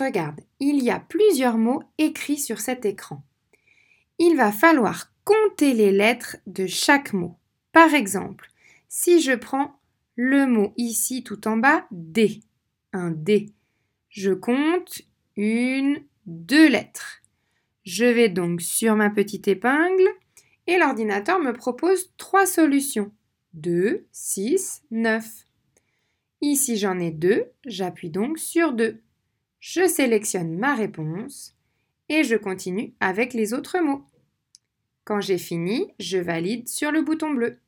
Regarde, il y a plusieurs mots écrits sur cet écran. Il va falloir compter les lettres de chaque mot. Par exemple, si je prends le mot ici tout en bas, D, un D, je compte une, deux lettres. Je vais donc sur ma petite épingle et l'ordinateur me propose trois solutions. 2, 6, 9. Ici j'en ai deux, j'appuie donc sur 2. Je sélectionne ma réponse et je continue avec les autres mots. Quand j'ai fini, je valide sur le bouton bleu.